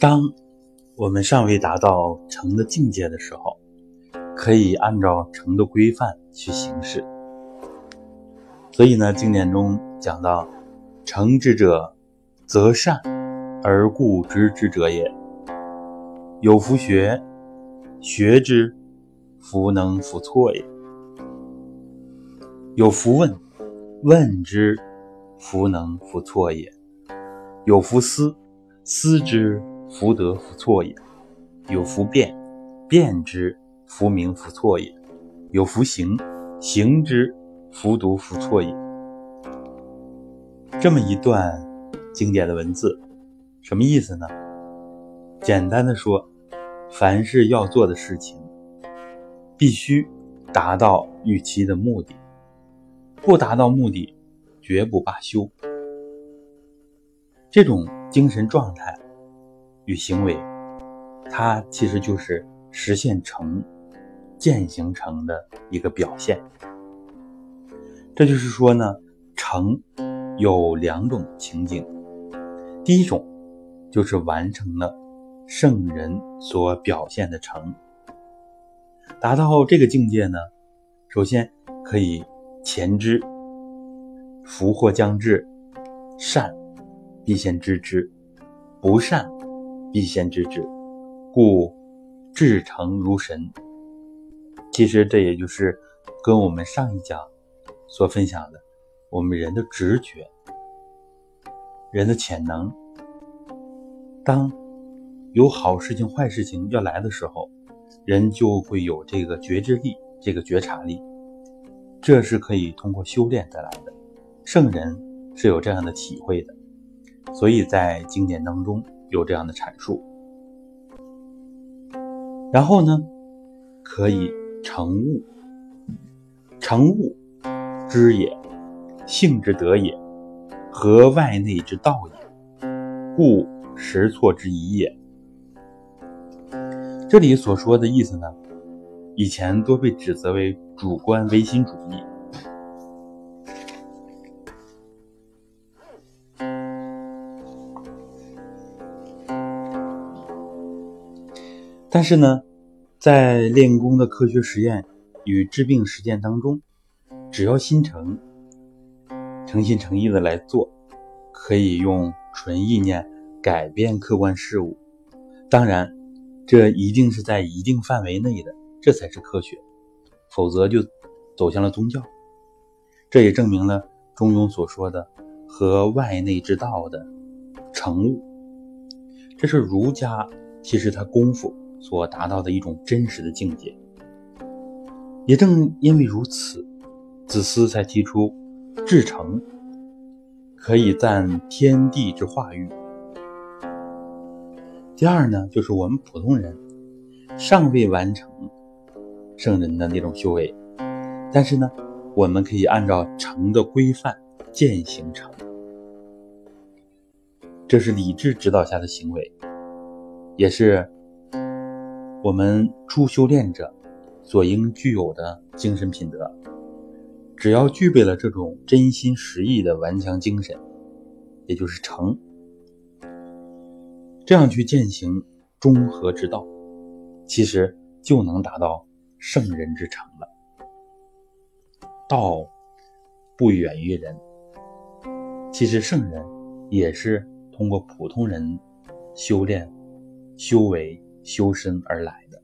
当我们尚未达到成的境界的时候，可以按照成的规范去行事。所以呢，经典中讲到：“成之者，则善而固执之者也。有弗学，学之，弗能弗错也；有弗问，问之，弗能弗错也；有弗思，思之。”福德福错也，有福变，变之福名福错也；有福行，行之福独福错也。这么一段经典的文字，什么意思呢？简单的说，凡是要做的事情，必须达到预期的目的，不达到目的，绝不罢休。这种精神状态。与行为，它其实就是实现成、践行成的一个表现。这就是说呢，成有两种情景。第一种就是完成了圣人所表现的成。达到这个境界呢，首先可以前知福祸将至，善必先知之，不善。必先知之，故至诚如神。其实这也就是跟我们上一讲所分享的，我们人的直觉、人的潜能。当有好事情、坏事情要来的时候，人就会有这个觉知力、这个觉察力，这是可以通过修炼得来的。圣人是有这样的体会的，所以在经典当中。有这样的阐述，然后呢，可以成物，成物知也，性之德也，合外内之道也，故实错之一也。这里所说的意思呢，以前多被指责为主观唯心主义。但是呢，在练功的科学实验与治病实践当中，只要心诚、诚心诚意的来做，可以用纯意念改变客观事物。当然，这一定是在一定范围内的，这才是科学，否则就走向了宗教。这也证明了中庸所说的“和外内之道”的成物，这是儒家其实他功夫。所达到的一种真实的境界，也正因为如此，子思才提出至诚可以赞天地之化育。第二呢，就是我们普通人尚未完成圣人的那种修为，但是呢，我们可以按照诚的规范践行诚，这是理智指导下的行为，也是。我们初修炼者所应具有的精神品德，只要具备了这种真心实意的顽强精神，也就是诚，这样去践行中和之道，其实就能达到圣人之诚了。道不远于人，其实圣人也是通过普通人修炼、修为。修身而来的。